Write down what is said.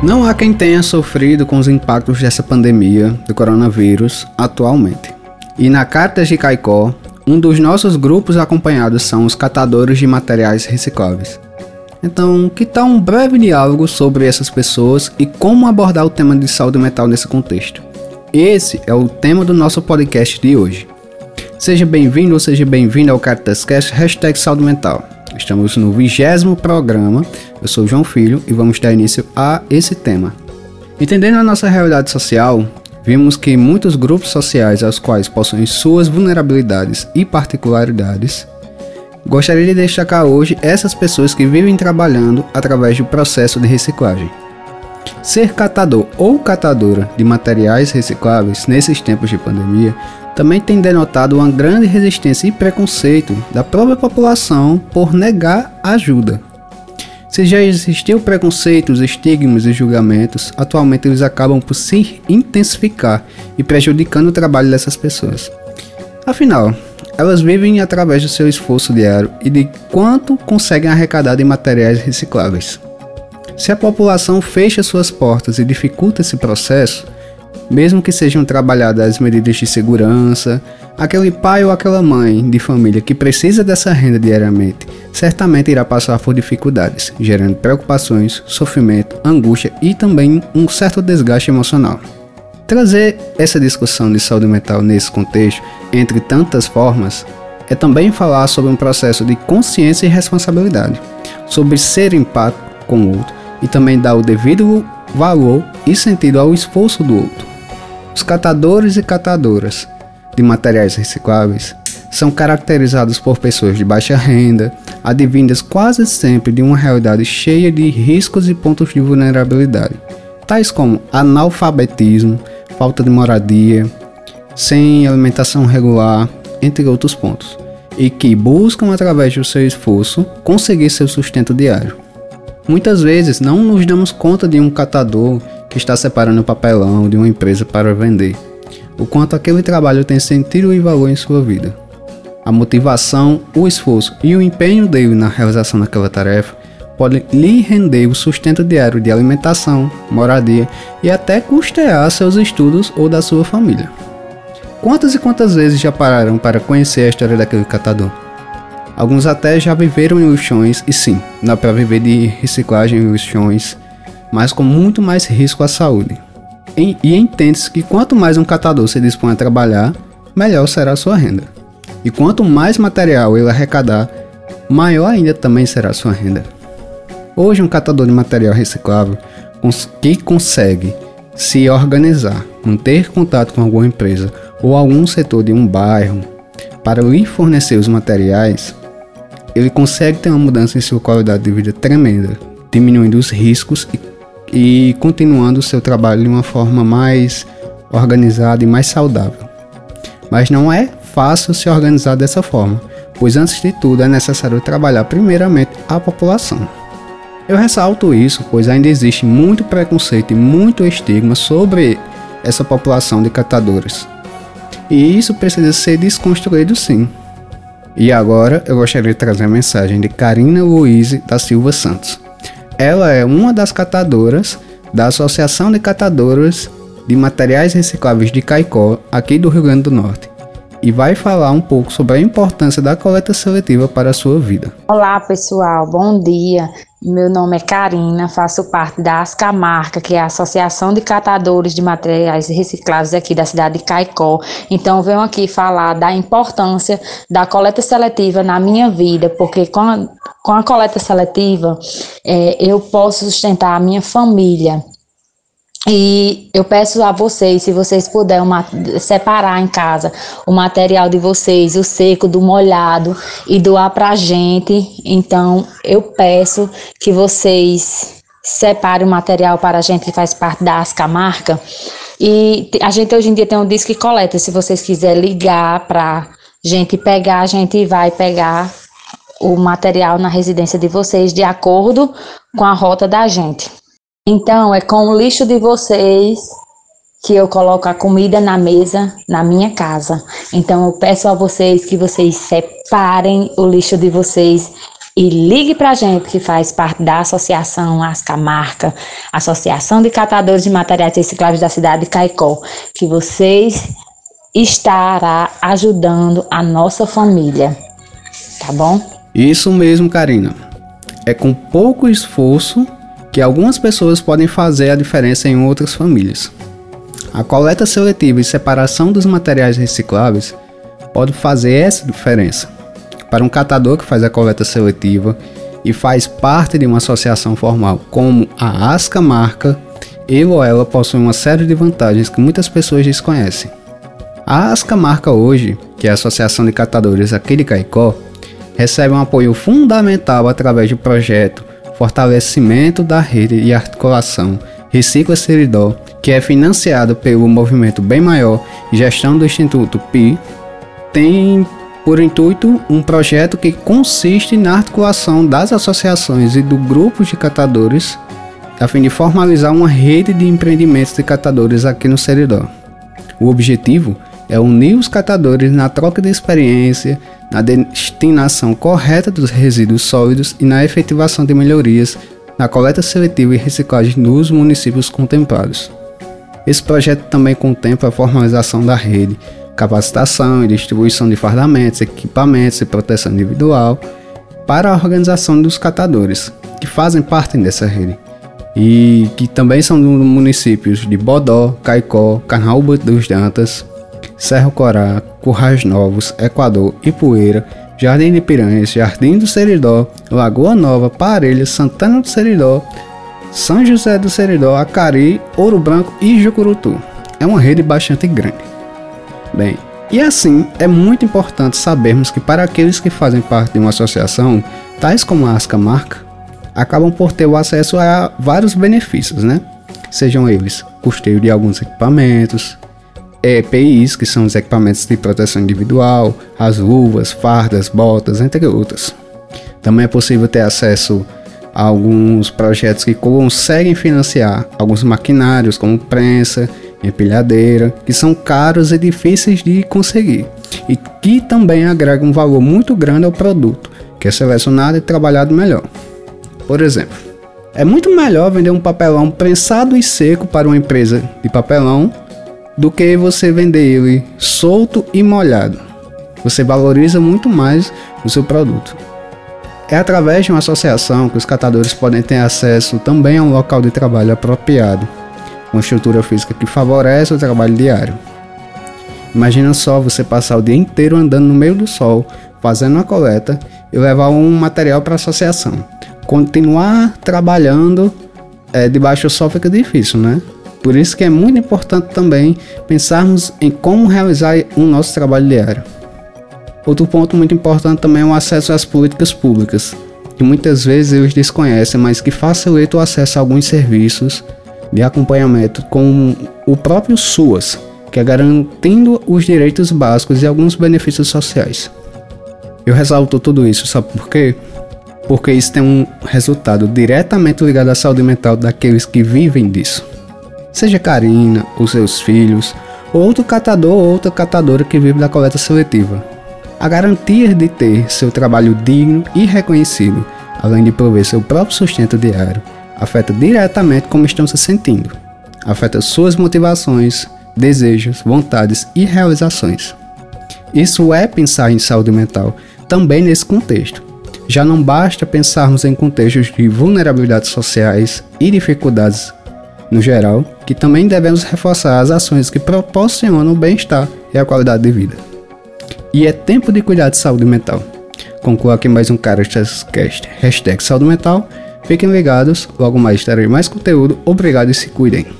Não há quem tenha sofrido com os impactos dessa pandemia do coronavírus atualmente. E na Cartas de Caicó, um dos nossos grupos acompanhados são os catadores de materiais recicláveis. Então, que tal um breve diálogo sobre essas pessoas e como abordar o tema de saúde mental nesse contexto? Esse é o tema do nosso podcast de hoje. Seja bem-vindo ou seja bem-vindo ao Cartascast Hashtag Saúde Mental. Estamos no vigésimo programa. Eu sou João Filho e vamos dar início a esse tema. Entendendo a nossa realidade social, vimos que muitos grupos sociais aos quais possuem suas vulnerabilidades e particularidades, gostaria de destacar hoje essas pessoas que vivem trabalhando através do processo de reciclagem. Ser catador ou catadora de materiais recicláveis nesses tempos de pandemia também tem denotado uma grande resistência e preconceito da própria população por negar ajuda. Se já existiu preconceitos, estigmas e julgamentos, atualmente eles acabam por se intensificar e prejudicando o trabalho dessas pessoas. Afinal, elas vivem através do seu esforço diário e de quanto conseguem arrecadar de materiais recicláveis. Se a população fecha suas portas e dificulta esse processo, mesmo que sejam trabalhadas as medidas de segurança, aquele pai ou aquela mãe de família que precisa dessa renda diariamente certamente irá passar por dificuldades, gerando preocupações, sofrimento, angústia e também um certo desgaste emocional. Trazer essa discussão de saúde mental nesse contexto, entre tantas formas, é também falar sobre um processo de consciência e responsabilidade, sobre ser empático com o outro e também dar o devido valor e sentido ao esforço do outro. Os catadores e catadoras de materiais recicláveis são caracterizados por pessoas de baixa renda, advindas quase sempre de uma realidade cheia de riscos e pontos de vulnerabilidade, tais como analfabetismo, falta de moradia, sem alimentação regular, entre outros pontos, e que buscam através do seu esforço conseguir seu sustento diário. Muitas vezes não nos damos conta de um catador que está separando o papelão de uma empresa para vender. O quanto aquele trabalho tem sentido e valor em sua vida. A motivação, o esforço e o empenho dele na realização daquela tarefa pode lhe render o sustento diário de alimentação, moradia e até custear seus estudos ou da sua família. Quantas e quantas vezes já pararam para conhecer a história daquele catador? Alguns até já viveram em lixões e sim, dá para viver de reciclagem em lixões mas com muito mais risco à saúde. E, e entende-se que quanto mais um catador se dispõe a trabalhar, melhor será a sua renda. E quanto mais material ele arrecadar, maior ainda também será a sua renda. Hoje, um catador de material reciclável que consegue se organizar, manter contato com alguma empresa ou algum setor de um bairro para lhe fornecer os materiais, ele consegue ter uma mudança em sua qualidade de vida tremenda, diminuindo os riscos e e continuando o seu trabalho de uma forma mais organizada e mais saudável. Mas não é fácil se organizar dessa forma, pois antes de tudo é necessário trabalhar primeiramente a população. Eu ressalto isso, pois ainda existe muito preconceito e muito estigma sobre essa população de catadores. E isso precisa ser desconstruído sim. E agora eu gostaria de trazer a mensagem de Karina Luiz da Silva Santos. Ela é uma das catadoras da Associação de Catadoras de Materiais Recicláveis de Caicó, aqui do Rio Grande do Norte, e vai falar um pouco sobre a importância da coleta seletiva para a sua vida. Olá, pessoal, bom dia. Meu nome é Karina, faço parte da Ascamarca, que é a Associação de Catadores de Materiais Recicláveis aqui da cidade de Caicó. Então, venho aqui falar da importância da coleta seletiva na minha vida, porque a, com a coleta seletiva é, eu posso sustentar a minha família. E eu peço a vocês, se vocês puderem separar em casa o material de vocês, o seco do molhado, e doar para a gente. Então, eu peço que vocês separem o material para a gente que faz parte da Ascamarca. E a gente hoje em dia tem um disco que coleta. Se vocês quiserem ligar para gente pegar, a gente vai pegar o material na residência de vocês de acordo com a rota da gente. Então, é com o lixo de vocês que eu coloco a comida na mesa na minha casa. Então, eu peço a vocês que vocês separem o lixo de vocês e ligue para a gente que faz parte da Associação Ascamarca, Associação de Catadores de Materiais Recicláveis da cidade de Caicó, que vocês estará ajudando a nossa família, tá bom? Isso mesmo, Karina. É com pouco esforço que algumas pessoas podem fazer a diferença em outras famílias. A coleta seletiva e separação dos materiais recicláveis pode fazer essa diferença para um catador que faz a coleta seletiva e faz parte de uma associação formal como a Asca Marca, ele ou ela possui uma série de vantagens que muitas pessoas desconhecem. A Asca Marca hoje, que é a Associação de Catadores aqui de Caicó, recebe um apoio fundamental através do projeto Fortalecimento da Rede de Articulação Recicla Seridó, que é financiado pelo movimento Bem Maior e gestão do Instituto PI, tem por intuito um projeto que consiste na articulação das associações e do grupo de catadores a fim de formalizar uma rede de empreendimentos de catadores aqui no Seridó. O objetivo é unir os catadores na troca de experiência, na destinação correta dos resíduos sólidos e na efetivação de melhorias na coleta seletiva e reciclagem nos municípios contemplados. Esse projeto também contempla a formalização da rede, capacitação e distribuição de fardamentos, equipamentos e proteção individual para a organização dos catadores, que fazem parte dessa rede, e que também são dos municípios de Bodó, Caicó, Carnaúba dos Dantas, Serra Corá, Currais Novos, Equador, Ipueira, Jardim de Piranhas, Jardim do Seridó, Lagoa Nova, Parelhas, Santana do Seridó, São José do Seridó, Acari, Ouro Branco e Jucurutu. É uma rede bastante grande. Bem, e assim é muito importante sabermos que para aqueles que fazem parte de uma associação, tais como a Asca Marca, acabam por ter o acesso a vários benefícios, né? Sejam eles custeio de alguns equipamentos, EPIs, que são os equipamentos de proteção individual, as luvas, fardas, botas, entre outros. Também é possível ter acesso a alguns projetos que conseguem financiar alguns maquinários, como prensa, empilhadeira, que são caros e difíceis de conseguir, e que também agregam um valor muito grande ao produto, que é selecionado e trabalhado melhor. Por exemplo, é muito melhor vender um papelão prensado e seco para uma empresa de papelão do que você vender ele solto e molhado. Você valoriza muito mais o seu produto. É através de uma associação que os catadores podem ter acesso também a um local de trabalho apropriado, uma estrutura física que favorece o trabalho diário. Imagina só você passar o dia inteiro andando no meio do sol, fazendo uma coleta e levar um material para a associação. Continuar trabalhando é, debaixo do sol fica difícil, né? Por isso que é muito importante também pensarmos em como realizar o nosso trabalho diário. Outro ponto muito importante também é o acesso às políticas públicas, que muitas vezes eles desconhecem, mas que facilita o acesso a alguns serviços de acompanhamento com o próprio SUAS, que é garantindo os direitos básicos e alguns benefícios sociais. Eu ressalto tudo isso, sabe por quê? Porque isso tem um resultado diretamente ligado à saúde mental daqueles que vivem disso. Seja Karina, os seus filhos, ou outro catador ou outra catadora que vive da coleta seletiva. A garantia de ter seu trabalho digno e reconhecido, além de prover seu próprio sustento diário, afeta diretamente como estão se sentindo. Afeta suas motivações, desejos, vontades e realizações. Isso é pensar em saúde mental também nesse contexto. Já não basta pensarmos em contextos de vulnerabilidades sociais e dificuldades no geral, que também devemos reforçar as ações que proporcionam o bem-estar e a qualidade de vida. E é tempo de cuidar de saúde mental. Concluo aqui mais um Cast, hashtag saúde mental Fiquem ligados, logo mais terei mais conteúdo. Obrigado e se cuidem.